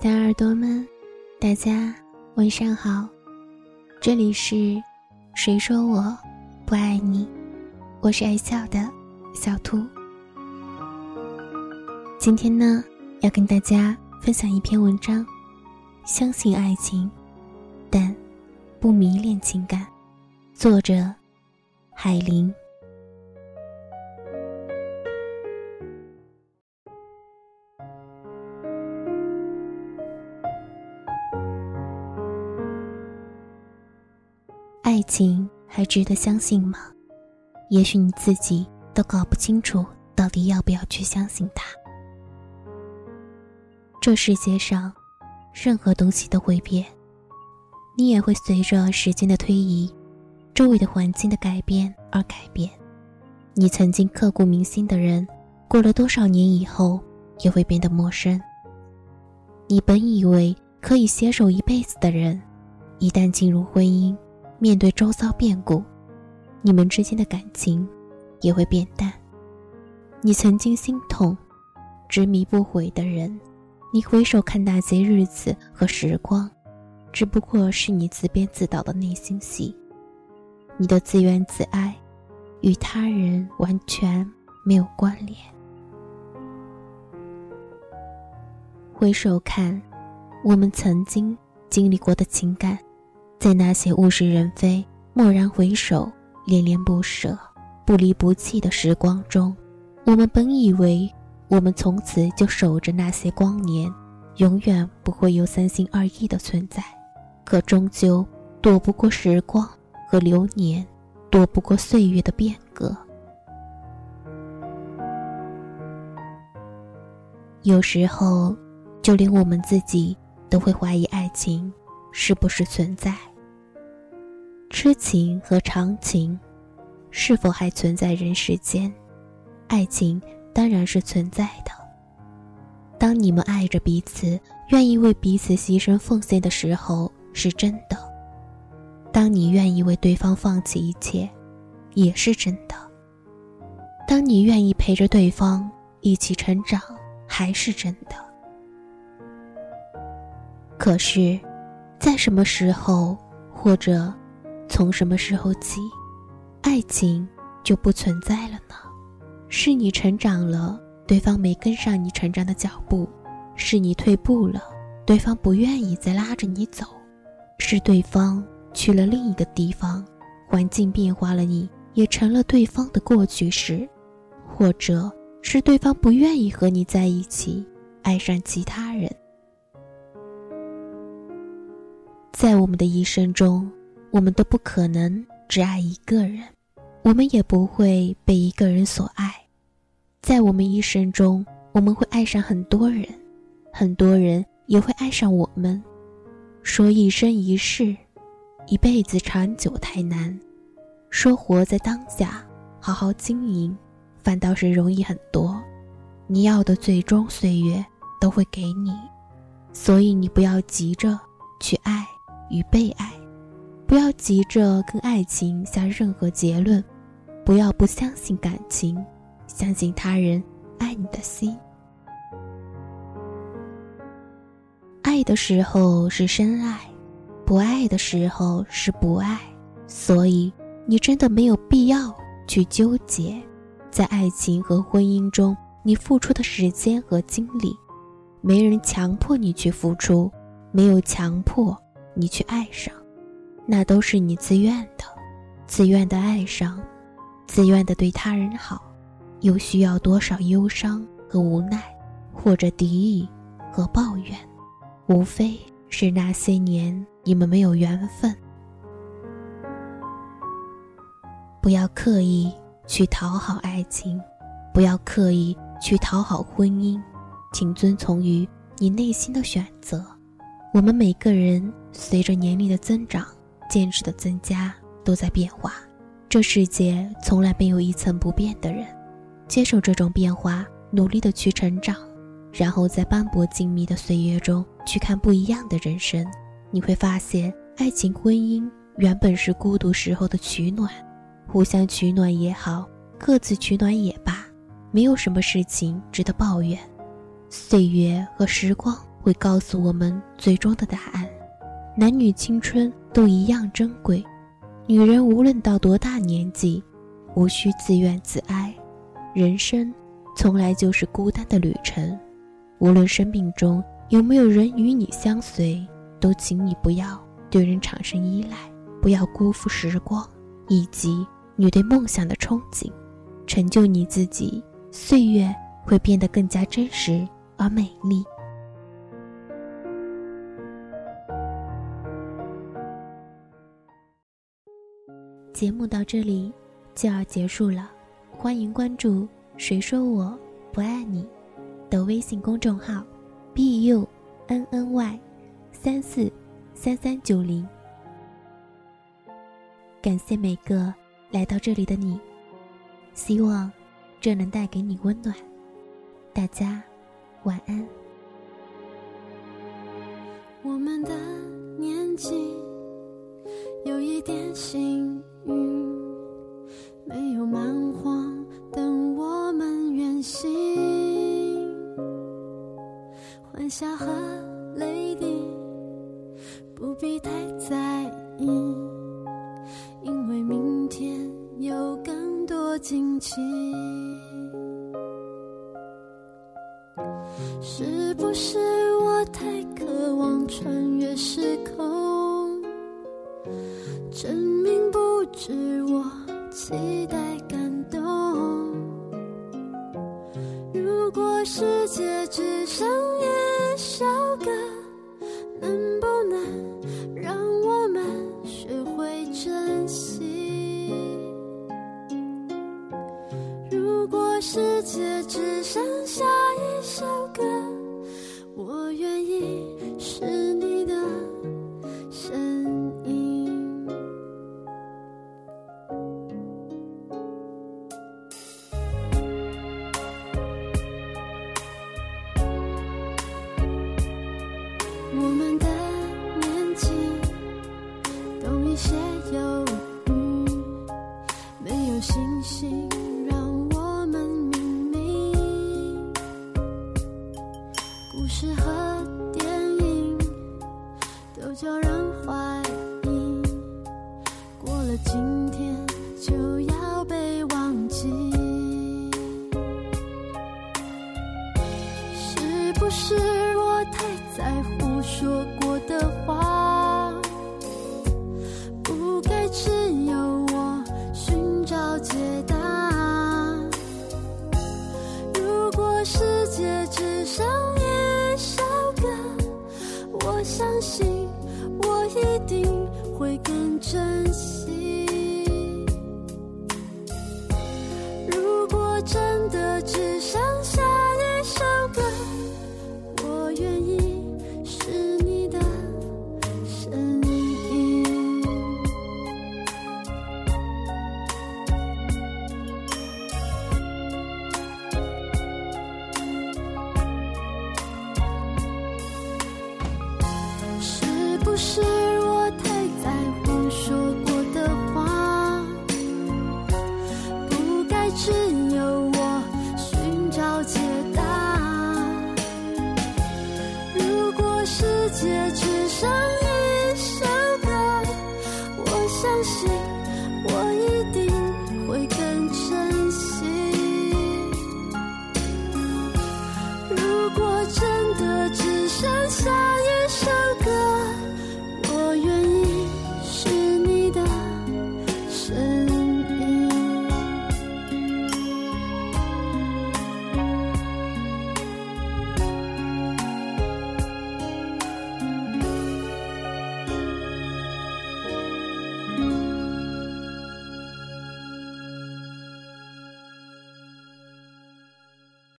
小耳朵们，大家晚上好，这里是谁说我不爱你？我是爱笑的小兔。今天呢，要跟大家分享一篇文章，相信爱情，但不迷恋情感。作者：海林。爱情还值得相信吗？也许你自己都搞不清楚，到底要不要去相信它。这世界上，任何东西都会变，你也会随着时间的推移，周围的环境的改变而改变。你曾经刻骨铭心的人，过了多少年以后，也会变得陌生。你本以为可以携手一辈子的人，一旦进入婚姻，面对周遭变故，你们之间的感情也会变淡。你曾经心痛、执迷不悔的人，你回首看那些日子和时光，只不过是你自编自导的内心戏。你的自怨自艾，与他人完全没有关联。回首看，我们曾经经历过的情感。在那些物是人非、蓦然回首、恋恋不舍、不离不弃的时光中，我们本以为我们从此就守着那些光年，永远不会有三心二意的存在。可终究躲不过时光和流年，躲不过岁月的变革。有时候，就连我们自己都会怀疑爱情是不是存在。痴情和长情，是否还存在人世间？爱情当然是存在的。当你们爱着彼此，愿意为彼此牺牲奉献的时候，是真的；当你愿意为对方放弃一切，也是真的；当你愿意陪着对方一起成长，还是真的。可是，在什么时候，或者？从什么时候起，爱情就不存在了呢？是你成长了，对方没跟上你成长的脚步；是你退步了，对方不愿意再拉着你走；是对方去了另一个地方，环境变化了，你也成了对方的过去式；或者是对方不愿意和你在一起，爱上其他人。在我们的一生中。我们都不可能只爱一个人，我们也不会被一个人所爱。在我们一生中，我们会爱上很多人，很多人也会爱上我们。说一生一世，一辈子长久太难；说活在当下，好好经营，反倒是容易很多。你要的最终岁月都会给你，所以你不要急着去爱与被爱。不要急着跟爱情下任何结论，不要不相信感情，相信他人爱你的心。爱的时候是深爱，不爱的时候是不爱。所以你真的没有必要去纠结，在爱情和婚姻中你付出的时间和精力，没人强迫你去付出，没有强迫你去爱上。那都是你自愿的，自愿的爱上，自愿的对他人好，又需要多少忧伤和无奈，或者敌意和抱怨？无非是那些年你们没有缘分。不要刻意去讨好爱情，不要刻意去讨好婚姻，请遵从于你内心的选择。我们每个人随着年龄的增长。见识的增加都在变化，这世界从来没有一成不变的人。接受这种变化，努力的去成长，然后在斑驳静谧的岁月中去看不一样的人生，你会发现，爱情婚姻原本是孤独时候的取暖，互相取暖也好，各自取暖也罢，没有什么事情值得抱怨。岁月和时光会告诉我们最终的答案。男女青春都一样珍贵，女人无论到多大年纪，无需自怨自哀。人生从来就是孤单的旅程，无论生命中有没有人与你相随，都请你不要对人产生依赖，不要辜负时光以及你对梦想的憧憬，成就你自己。岁月会变得更加真实而美丽。节目到这里就要结束了，欢迎关注“谁说我不爱你”的微信公众号，b u n n y 三四三三九零。感谢每个来到这里的你，希望。这能带给你温暖，大家晚安。我们的年纪有一点心云，没有蛮荒等我们远行，欢笑和泪滴不必太在意，因为明天有更多惊奇。是不是我太渴望穿越时空，证明是我期待感动？如果世界只星星让我们明明故事和电影都叫人怀疑，过了今天就要被忘记，是不是？心我一定会更珍我一定会更珍惜。